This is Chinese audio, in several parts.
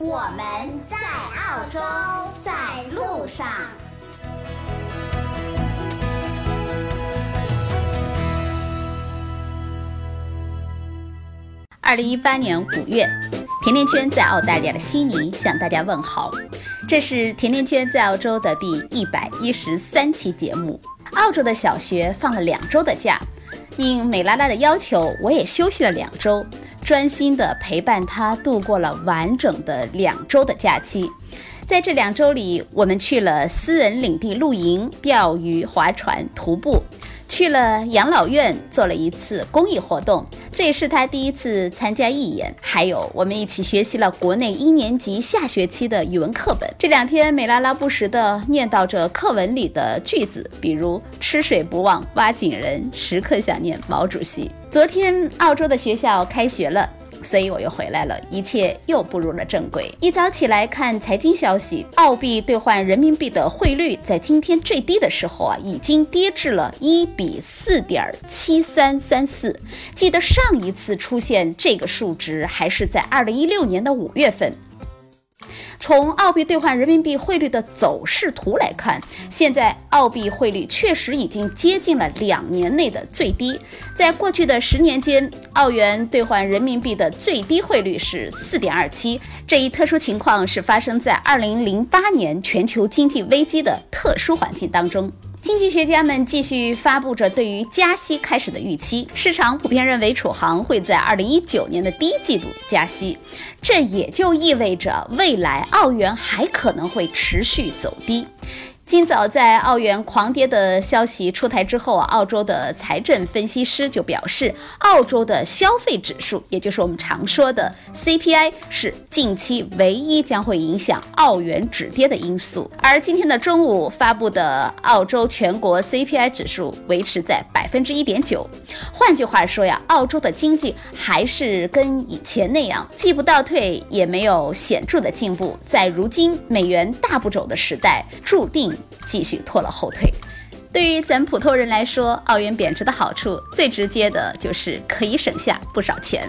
我们在澳洲，在路上。二零一八年五月，甜甜圈在澳大利亚的悉尼向大家问好。这是甜甜圈在澳洲的第一百一十三期节目。澳洲的小学放了两周的假，应美拉拉的要求，我也休息了两周。专心的陪伴他度过了完整的两周的假期，在这两周里，我们去了私人领地露营、钓鱼、划船、徒步，去了养老院做了一次公益活动，这也是他第一次参加义演。还有，我们一起学习了国内一年级下学期的语文课本。这两天，美拉拉不时地念叨着课文里的句子，比如“吃水不忘挖井人，时刻想念毛主席”。昨天澳洲的学校开学了，所以我又回来了，一切又步入了正轨。一早起来看财经消息，澳币兑换人民币的汇率在今天最低的时候啊，已经跌至了一比四点七三三四。记得上一次出现这个数值还是在二零一六年的五月份。从澳币兑换人民币汇率的走势图来看，现在澳币汇率确实已经接近了两年内的最低。在过去的十年间，澳元兑换人民币的最低汇率是四点二七。这一特殊情况是发生在二零零八年全球经济危机的特殊环境当中。经济学家们继续发布着对于加息开始的预期，市场普遍认为储行会在二零一九年的第一季度加息，这也就意味着未来澳元还可能会持续走低。今早在澳元狂跌的消息出台之后啊，澳洲的财政分析师就表示，澳洲的消费指数，也就是我们常说的 CPI，是近期唯一将会影响澳元止跌的因素。而今天的中午发布的澳洲全国 CPI 指数维持在百分之一点九。换句话说呀，澳洲的经济还是跟以前那样，既不倒退，也没有显著的进步。在如今美元大不走的时代，注定。继续拖了后腿。对于咱普通人来说，澳元贬值的好处最直接的就是可以省下不少钱，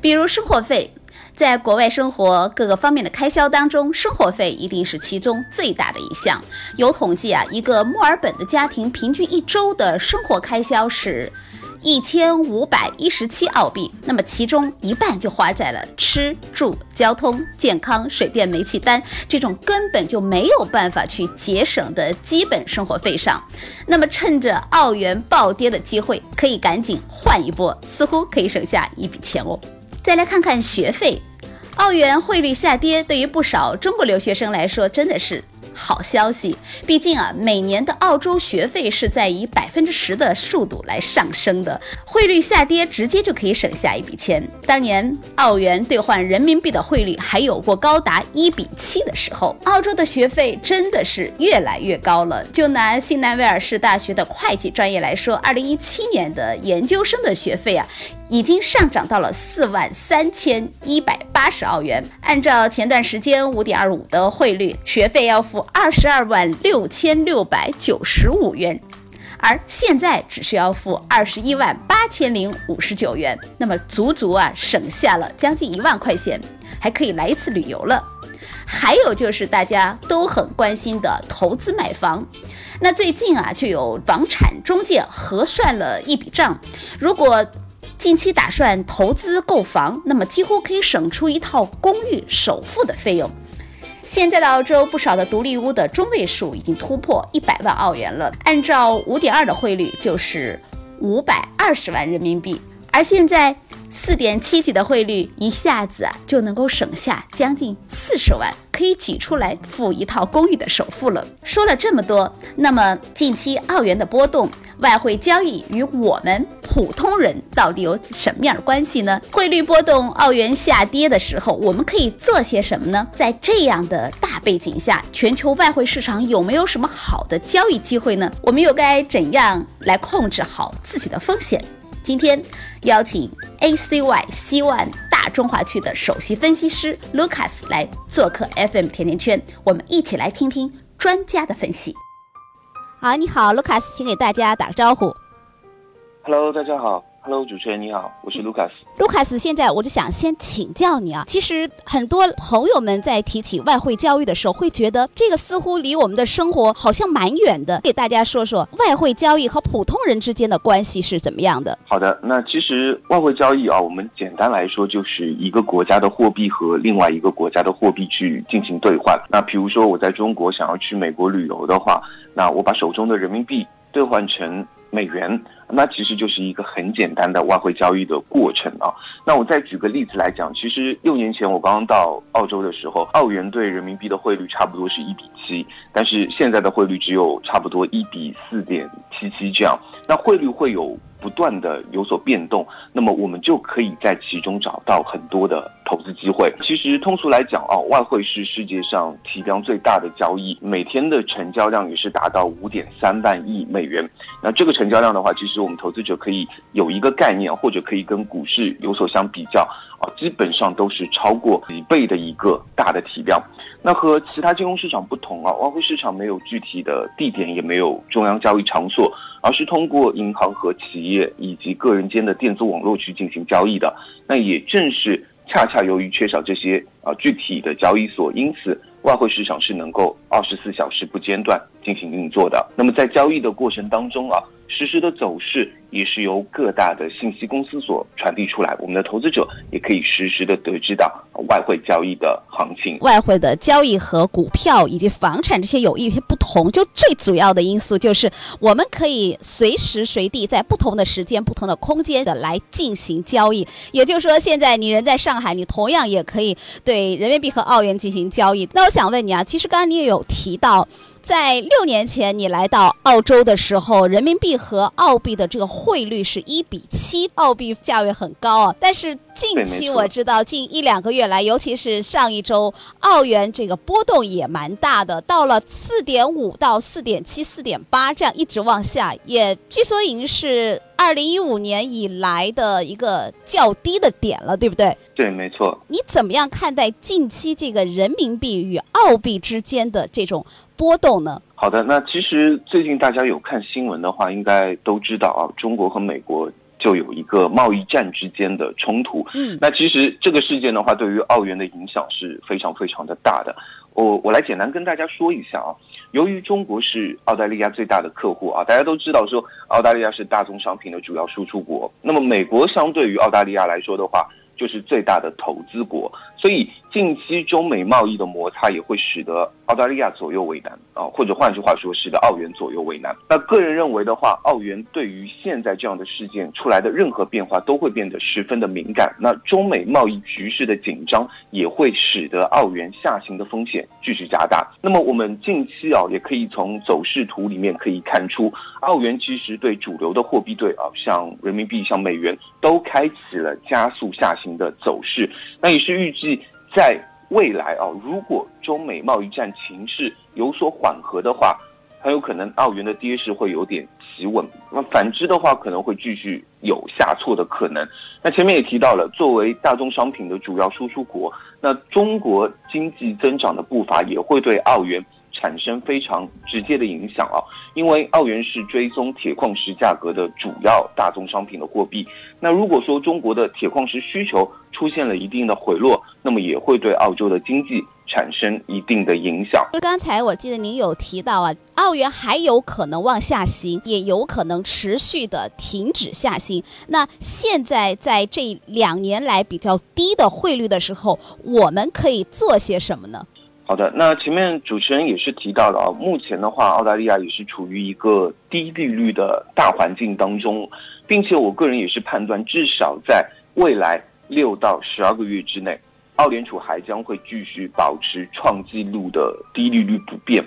比如生活费。在国外生活各个方面的开销当中，生活费一定是其中最大的一项。有统计啊，一个墨尔本的家庭平均一周的生活开销是。一千五百一十七澳币，那么其中一半就花在了吃住、交通、健康、水电煤气单这种根本就没有办法去节省的基本生活费上。那么趁着澳元暴跌的机会，可以赶紧换一波，似乎可以省下一笔钱哦。再来看看学费，澳元汇率下跌，对于不少中国留学生来说，真的是。好消息，毕竟啊，每年的澳洲学费是在以百分之十的速度来上升的，汇率下跌，直接就可以省下一笔钱。当年澳元兑换人民币的汇率还有过高达一比七的时候，澳洲的学费真的是越来越高了。就拿新南威尔士大学的会计专业来说，二零一七年的研究生的学费啊。已经上涨到了四万三千一百八十澳元。按照前段时间五点二五的汇率，学费要付二十二万六千六百九十五元，而现在只需要付二十一万八千零五十九元。那么足足啊省下了将近一万块钱，还可以来一次旅游了。还有就是大家都很关心的投资买房。那最近啊就有房产中介核算了一笔账，如果近期打算投资购房，那么几乎可以省出一套公寓首付的费用。现在的澳洲不少的独立屋的中位数已经突破一百万澳元了，按照五点二的汇率就是五百二十万人民币。而现在四点七几的汇率，一下子啊就能够省下将近四十万，可以挤出来付一套公寓的首付了。说了这么多，那么近期澳元的波动，外汇交易与我们普通人到底有什么样的关系呢？汇率波动，澳元下跌的时候，我们可以做些什么呢？在这样的大背景下，全球外汇市场有没有什么好的交易机会呢？我们又该怎样来控制好自己的风险？今天邀请 ACY 希万大中华区的首席分析师 Lucas 来做客 FM 甜甜圈，我们一起来听听专家的分析。好，你好，Lucas，请给大家打个招呼。Hello，大家好。Hello，主持人你好，我是卢卡斯。卢卡斯，现在我就想先请教你啊。其实很多朋友们在提起外汇交易的时候，会觉得这个似乎离我们的生活好像蛮远的。给大家说说外汇交易和普通人之间的关系是怎么样的？好的，那其实外汇交易啊，我们简单来说就是一个国家的货币和另外一个国家的货币去进行兑换。那比如说我在中国想要去美国旅游的话，那我把手中的人民币兑换成美元。那其实就是一个很简单的外汇交易的过程啊。那我再举个例子来讲，其实六年前我刚刚到澳洲的时候，澳元对人民币的汇率差不多是一比七，但是现在的汇率只有差不多一比四点七七这样。那汇率会有不断的有所变动，那么我们就可以在其中找到很多的投资机会。其实通俗来讲啊，外汇是世界上体量最大的交易，每天的成交量也是达到五点三万亿美元。那这个成交量的话，其实我们投资者可以有一个概念，或者可以跟股市有所相比较啊，基本上都是超过几倍的一个大的体量。那和其他金融市场不同啊，外汇市场没有具体的地点，也没有中央交易场所，而是通过银行和企业以及个人间的电子网络去进行交易的。那也正是恰恰由于缺少这些啊具体的交易所，因此外汇市场是能够二十四小时不间断进行运作的。那么在交易的过程当中啊，实时的走势也是由各大的信息公司所传递出来，我们的投资者也可以实时的得知到外汇交易的行情。外汇的交易和股票以及房产这些有一些不同，就最主要的因素就是我们可以随时随地在不同的时间、不同的空间的来进行交易。也就是说，现在你人在上海，你同样也可以对人民币和澳元进行交易。那我想问你啊，其实刚刚你也有提到。在六年前你来到澳洲的时候，人民币和澳币的这个汇率是一比七，澳币价位很高啊。但是近期我知道，近一两个月来，尤其是上一周，澳元这个波动也蛮大的，到了四点五到四点七、四点八这样一直往下，也据说已经是二零一五年以来的一个较低的点了，对不对？对，没错。你怎么样看待近期这个人民币与澳币之间的这种？波动呢？好的，那其实最近大家有看新闻的话，应该都知道啊，中国和美国就有一个贸易战之间的冲突。嗯，那其实这个事件的话，对于澳元的影响是非常非常的大的。我我来简单跟大家说一下啊，由于中国是澳大利亚最大的客户啊，大家都知道说澳大利亚是大宗商品的主要输出国，那么美国相对于澳大利亚来说的话，就是最大的投资国，所以近期中美贸易的摩擦也会使得澳大利亚左右为难啊，或者换句话说，使得澳元左右为难。那个人认为的话，澳元对于现在这样的事件出来的任何变化都会变得十分的敏感。那中美贸易局势的紧张也会使得澳元下行的风险继续加大。那么我们近期啊，也可以从走势图里面可以看出，澳元其实对主流的货币对啊，像人民币、像美元都开启了加速下行的走势。那也是预计。在未来啊，如果中美贸易战情势有所缓和的话，很有可能澳元的跌势会有点企稳。那反之的话，可能会继续有下挫的可能。那前面也提到了，作为大宗商品的主要输出国，那中国经济增长的步伐也会对澳元产生非常直接的影响啊。因为澳元是追踪铁矿石价格的主要大宗商品的货币。那如果说中国的铁矿石需求出现了一定的回落，那么也会对澳洲的经济产生一定的影响。就刚才我记得您有提到啊，澳元还有可能往下行，也有可能持续的停止下行。那现在在这两年来比较低的汇率的时候，我们可以做些什么呢？好的，那前面主持人也是提到了啊，目前的话，澳大利亚也是处于一个低利率的大环境当中，并且我个人也是判断，至少在未来六到十二个月之内，澳联储还将会继续保持创纪录的低利率不变。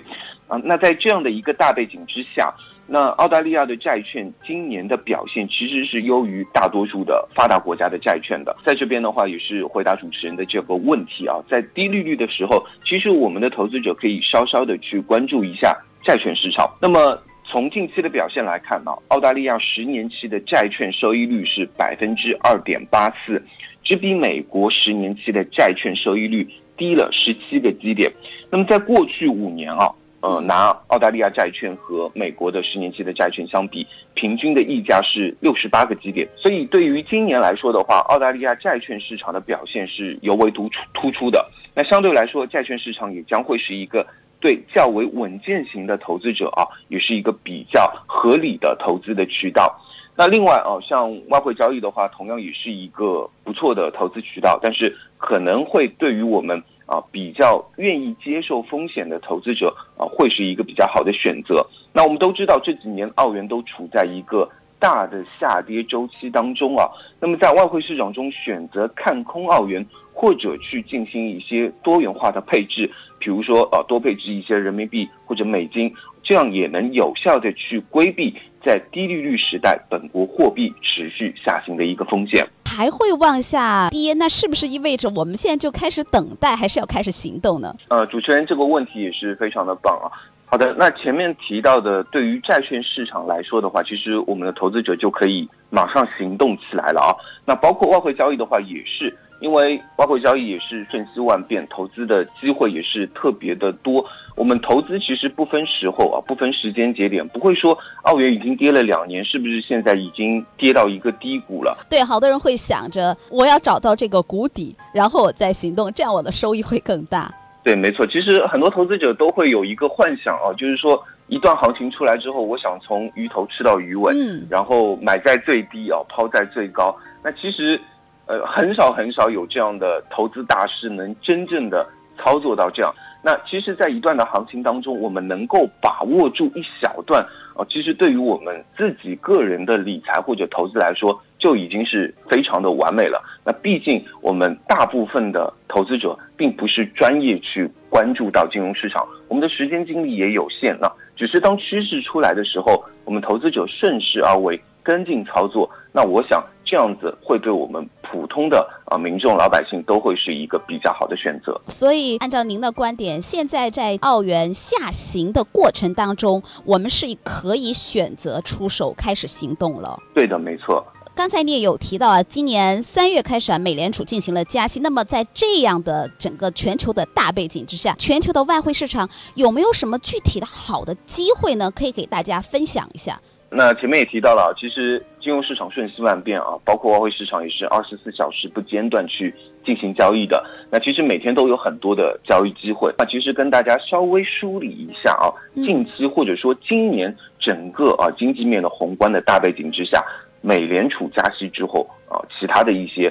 啊，那在这样的一个大背景之下，那澳大利亚的债券今年的表现其实是优于大多数的发达国家的债券的。在这边的话，也是回答主持人的这个问题啊，在低利率的时候，其实我们的投资者可以稍稍的去关注一下债券市场。那么从近期的表现来看呢，澳大利亚十年期的债券收益率是百分之二点八四，只比美国十年期的债券收益率低了十七个基点。那么在过去五年啊。呃，拿澳大利亚债券和美国的十年期的债券相比，平均的溢价是六十八个基点。所以对于今年来说的话，澳大利亚债券市场的表现是尤为突出突出的。那相对来说，债券市场也将会是一个对较为稳健型的投资者啊，也是一个比较合理的投资的渠道。那另外啊，像外汇交易的话，同样也是一个不错的投资渠道，但是可能会对于我们。啊，比较愿意接受风险的投资者啊，会是一个比较好的选择。那我们都知道，这几年澳元都处在一个大的下跌周期当中啊。那么在外汇市场中选择看空澳元，或者去进行一些多元化的配置，比如说呃多配置一些人民币或者美金，这样也能有效的去规避在低利率时代本国货币持续下行的一个风险。还会往下跌，那是不是意味着我们现在就开始等待，还是要开始行动呢？呃，主持人这个问题也是非常的棒啊。好的，那前面提到的，对于债券市场来说的话，其实我们的投资者就可以马上行动起来了啊。那包括外汇交易的话，也是。因为外汇交易也是瞬息万变，投资的机会也是特别的多。我们投资其实不分时候啊，不分时间节点，不会说澳元已经跌了两年，是不是现在已经跌到一个低谷了？对，好多人会想着我要找到这个谷底，然后我再行动，这样我的收益会更大。对，没错。其实很多投资者都会有一个幻想啊，就是说一段行情出来之后，我想从鱼头吃到鱼尾，嗯，然后买在最低啊，抛在最高。那其实。呃，很少很少有这样的投资大师能真正的操作到这样。那其实，在一段的行情当中，我们能够把握住一小段啊，其实对于我们自己个人的理财或者投资来说，就已经是非常的完美了。那毕竟我们大部分的投资者并不是专业去关注到金融市场，我们的时间精力也有限。那只是当趋势出来的时候，我们投资者顺势而为，跟进操作。那我想。这样子会对我们普通的啊民众老百姓都会是一个比较好的选择。所以，按照您的观点，现在在澳元下行的过程当中，我们是可以选择出手开始行动了。对的，没错。刚才你也有提到啊，今年三月开始啊，美联储进行了加息。那么，在这样的整个全球的大背景之下，全球的外汇市场有没有什么具体的好的机会呢？可以给大家分享一下。那前面也提到了，其实金融市场瞬息万变啊，包括外汇市场也是二十四小时不间断去进行交易的。那其实每天都有很多的交易机会。那其实跟大家稍微梳理一下啊，近期或者说今年整个啊经济面的宏观的大背景之下，美联储加息之后啊，其他的一些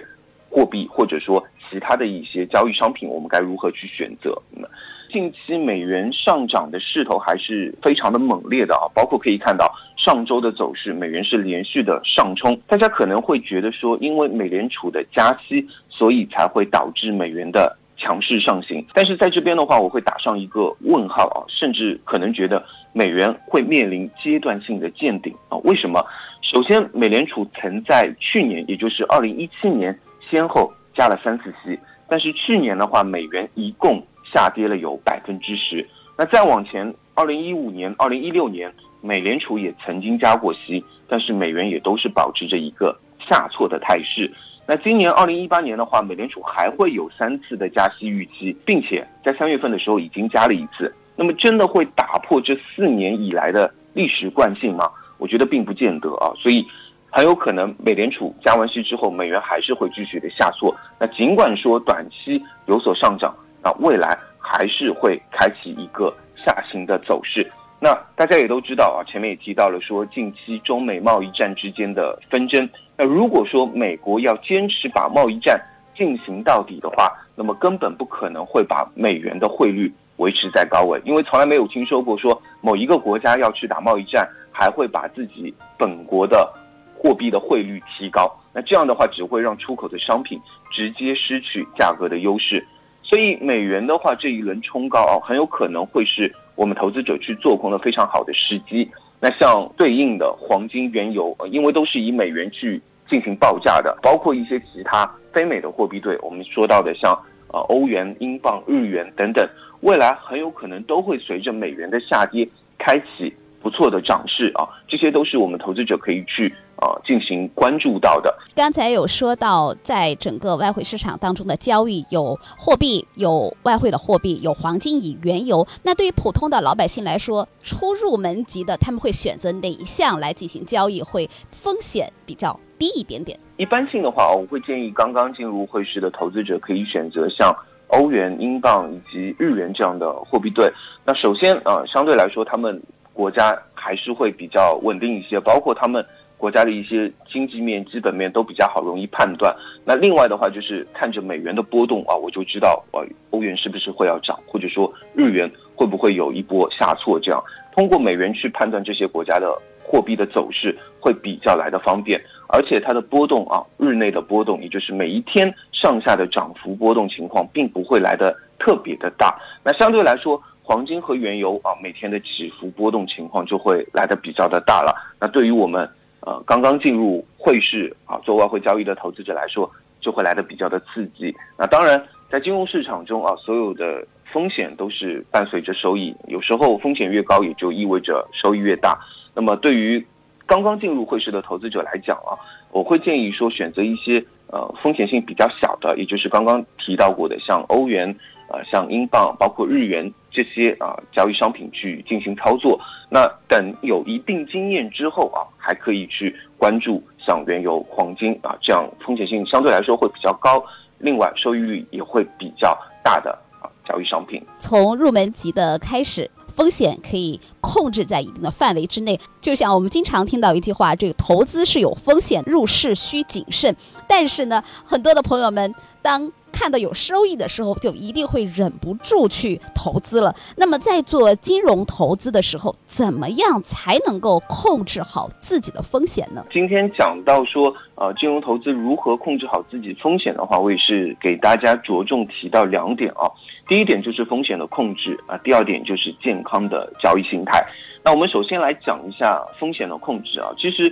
货币或者说其他的一些交易商品，我们该如何去选择？那近期美元上涨的势头还是非常的猛烈的啊，包括可以看到。上周的走势，美元是连续的上冲。大家可能会觉得说，因为美联储的加息，所以才会导致美元的强势上行。但是在这边的话，我会打上一个问号啊，甚至可能觉得美元会面临阶段性的见顶啊。为什么？首先，美联储曾在去年，也就是二零一七年，先后加了三次息，但是去年的话，美元一共下跌了有百分之十。那再往前，二零一五年、二零一六年。美联储也曾经加过息，但是美元也都是保持着一个下挫的态势。那今年二零一八年的话，美联储还会有三次的加息预期，并且在三月份的时候已经加了一次。那么真的会打破这四年以来的历史惯性吗？我觉得并不见得啊。所以很有可能美联储加完息之后，美元还是会继续的下挫。那尽管说短期有所上涨，那未来还是会开启一个下行的走势。那大家也都知道啊，前面也提到了说，近期中美贸易战之间的纷争。那如果说美国要坚持把贸易战进行到底的话，那么根本不可能会把美元的汇率维持在高位，因为从来没有听说过说某一个国家要去打贸易战，还会把自己本国的货币的汇率提高。那这样的话，只会让出口的商品直接失去价格的优势。所以美元的话，这一轮冲高啊，很有可能会是我们投资者去做空的非常好的时机。那像对应的黄金、原油，因为都是以美元去进行报价的，包括一些其他非美的货币对，我们说到的像呃欧元、英镑、日元等等，未来很有可能都会随着美元的下跌开启不错的涨势啊，这些都是我们投资者可以去。啊，进行关注到的。刚才有说到，在整个外汇市场当中的交易，有货币，有外汇的货币，有黄金，以原油。那对于普通的老百姓来说，初入门级的，他们会选择哪一项来进行交易，会风险比较低一点点？一般性的话，我会建议刚刚进入汇市的投资者可以选择像欧元、英镑以及日元这样的货币对。那首先啊，相对来说，他们国家还是会比较稳定一些，包括他们。国家的一些经济面、基本面都比较好，容易判断。那另外的话，就是看着美元的波动啊，我就知道啊，欧元是不是会要涨，或者说日元会不会有一波下挫。这样通过美元去判断这些国家的货币的走势，会比较来的方便。而且它的波动啊，日内的波动，也就是每一天上下的涨幅波动情况，并不会来的特别的大。那相对来说，黄金和原油啊，每天的起伏波动情况就会来的比较的大了。那对于我们。呃，刚刚进入汇市啊，做外汇交易的投资者来说，就会来的比较的刺激。那当然，在金融市场中啊，所有的风险都是伴随着收益，有时候风险越高，也就意味着收益越大。那么，对于刚刚进入汇市的投资者来讲啊，我会建议说，选择一些呃风险性比较小的，也就是刚刚提到过的，像欧元。呃，像英镑、包括日元这些啊交易商品去进行操作，那等有一定经验之后啊，还可以去关注像原油、黄金啊这样风险性相对来说会比较高，另外收益率也会比较大的啊交易商品。从入门级的开始，风险可以控制在一定的范围之内。就像我们经常听到一句话，这个投资是有风险，入市需谨慎。但是呢，很多的朋友们当。看到有收益的时候，就一定会忍不住去投资了。那么，在做金融投资的时候，怎么样才能够控制好自己的风险呢？今天讲到说，呃，金融投资如何控制好自己风险的话，我也是给大家着重提到两点啊。第一点就是风险的控制啊，第二点就是健康的交易心态。那我们首先来讲一下风险的控制啊，其实。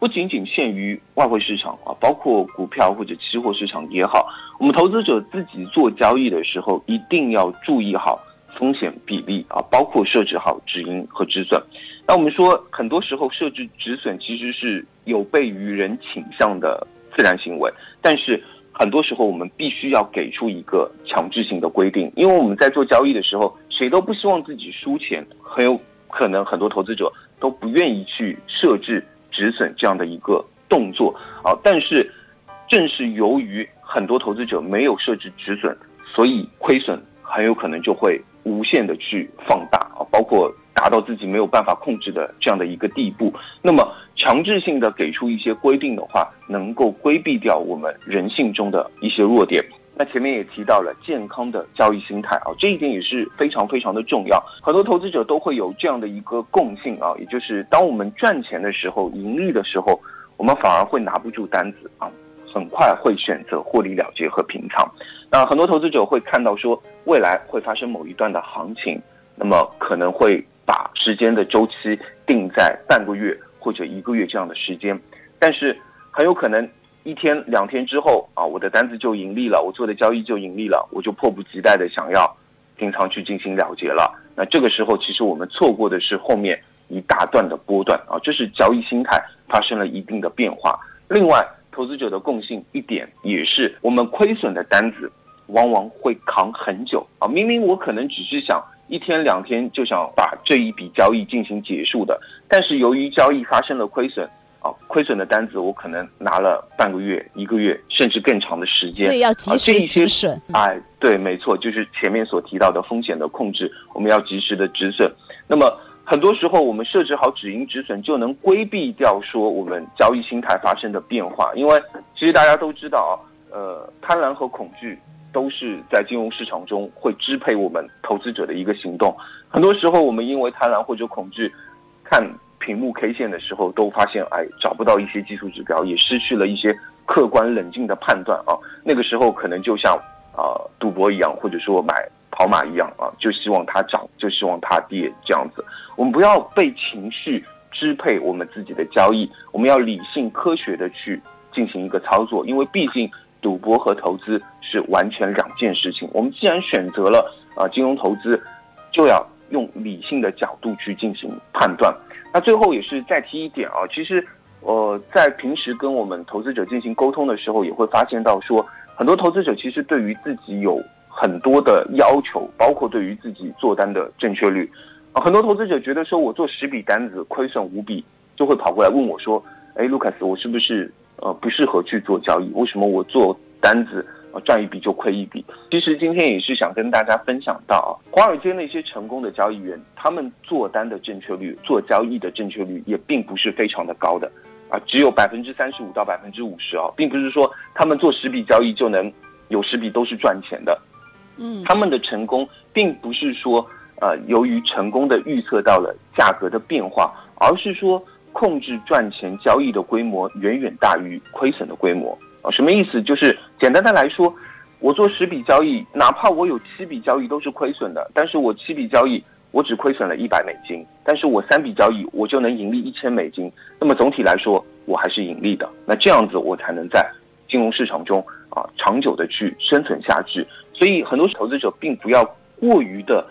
不仅仅限于外汇市场啊，包括股票或者期货市场也好，我们投资者自己做交易的时候，一定要注意好风险比例啊，包括设置好止盈和止损。那我们说，很多时候设置止损其实是有悖于人倾向的自然行为，但是很多时候我们必须要给出一个强制性的规定，因为我们在做交易的时候，谁都不希望自己输钱，很有可能很多投资者都不愿意去设置。止损这样的一个动作啊，但是正是由于很多投资者没有设置止损，所以亏损很有可能就会无限的去放大啊，包括达到自己没有办法控制的这样的一个地步。那么强制性的给出一些规定的话，能够规避掉我们人性中的一些弱点。那前面也提到了健康的交易心态啊，这一点也是非常非常的重要。很多投资者都会有这样的一个共性啊，也就是当我们赚钱的时候、盈利的时候，我们反而会拿不住单子啊，很快会选择获利了结和平仓。那很多投资者会看到说未来会发生某一段的行情，那么可能会把时间的周期定在半个月或者一个月这样的时间，但是很有可能。一天两天之后啊，我的单子就盈利了，我做的交易就盈利了，我就迫不及待的想要平仓去进行了结了。那这个时候，其实我们错过的是后面一大段的波段啊，这是交易心态发生了一定的变化。另外，投资者的共性一点也是，我们亏损的单子往往会扛很久啊。明明我可能只是想一天两天就想把这一笔交易进行结束的，但是由于交易发生了亏损。啊，亏损的单子我可能拿了半个月、一个月，甚至更长的时间，所以要及时止损。哎，对，没错，就是前面所提到的风险的控制，我们要及时的止损。那么很多时候，我们设置好止盈止损，就能规避掉说我们交易心态发生的变化。因为其实大家都知道啊，呃，贪婪和恐惧都是在金融市场中会支配我们投资者的一个行动。很多时候，我们因为贪婪或者恐惧，看屏幕 K 线的时候，都发现哎找不到一些技术指标，也失去了一些客观冷静的判断啊。那个时候可能就像啊赌博一样，或者说买跑马一样啊，就希望它涨，就希望它跌这样子。我们不要被情绪支配我们自己的交易，我们要理性科学的去进行一个操作，因为毕竟。赌博和投资是完全两件事情。我们既然选择了啊金融投资，就要用理性的角度去进行判断。那最后也是再提一点啊，其实呃在平时跟我们投资者进行沟通的时候，也会发现到说，很多投资者其实对于自己有很多的要求，包括对于自己做单的正确率啊，很多投资者觉得说我做十笔单子亏损五笔，就会跑过来问我说，哎，卢卡斯，我是不是？呃，不适合去做交易。为什么我做单子，呃，赚一笔就亏一笔？其实今天也是想跟大家分享到啊，华尔街那些成功的交易员，他们做单的正确率、做交易的正确率也并不是非常的高的，啊，只有百分之三十五到百分之五十啊，并不是说他们做十笔交易就能有十笔都是赚钱的。嗯，他们的成功并不是说，呃，由于成功的预测到了价格的变化，而是说。控制赚钱交易的规模远远大于亏损的规模啊！什么意思？就是简单的来说，我做十笔交易，哪怕我有七笔交易都是亏损的，但是我七笔交易我只亏损了一百美金，但是我三笔交易我就能盈利一千美金。那么总体来说，我还是盈利的。那这样子我才能在金融市场中啊长久的去生存下去。所以很多投资者并不要过于的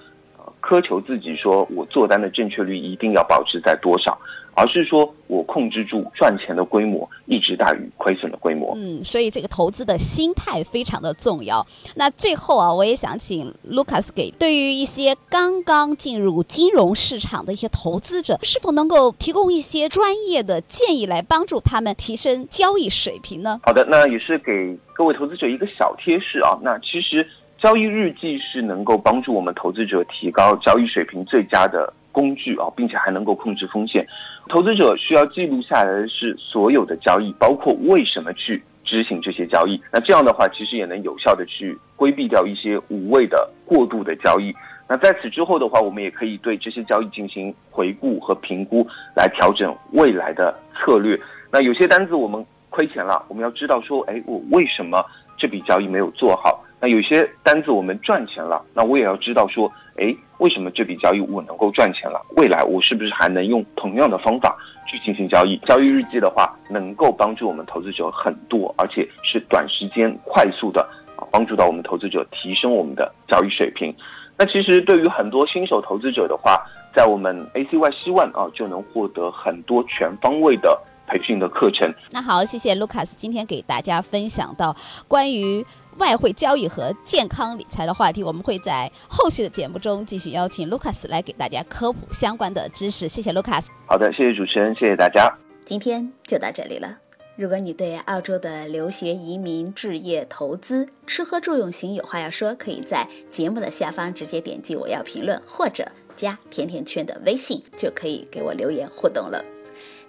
苛求自己，说我做单的正确率一定要保持在多少。而是说，我控制住赚钱的规模，一直大于亏损的规模。嗯，所以这个投资的心态非常的重要。那最后啊，我也想请 Lucas 给对于一些刚刚进入金融市场的一些投资者，是否能够提供一些专业的建议，来帮助他们提升交易水平呢？好的，那也是给各位投资者一个小贴士啊。那其实交易日记是能够帮助我们投资者提高交易水平最佳的。工具啊，并且还能够控制风险。投资者需要记录下来的是所有的交易，包括为什么去执行这些交易。那这样的话，其实也能有效的去规避掉一些无谓的过度的交易。那在此之后的话，我们也可以对这些交易进行回顾和评估，来调整未来的策略。那有些单子我们亏钱了，我们要知道说，哎，我为什么这笔交易没有做好？那有些单子我们赚钱了，那我也要知道说。哎，为什么这笔交易我能够赚钱了？未来我是不是还能用同样的方法去进行交易？交易日记的话，能够帮助我们投资者很多，而且是短时间快速的啊，帮助到我们投资者提升我们的交易水平。那其实对于很多新手投资者的话，在我们 ACY 希望啊，就能获得很多全方位的培训的课程。那好，谢谢 Lucas 今天给大家分享到关于。外汇交易和健康理财的话题，我们会在后续的节目中继续邀请 Lucas 来给大家科普相关的知识。谢谢 Lucas。好的，谢谢主持人，谢谢大家。今天就到这里了。如果你对澳洲的留学、移民、置业、投资、吃喝住用行有话要说，可以在节目的下方直接点击我要评论，或者加甜甜圈的微信，就可以给我留言互动了。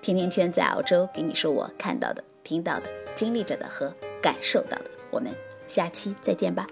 甜甜圈在澳洲给你说我看到的、听到的、经历着的和感受到的。我们。下期再见吧。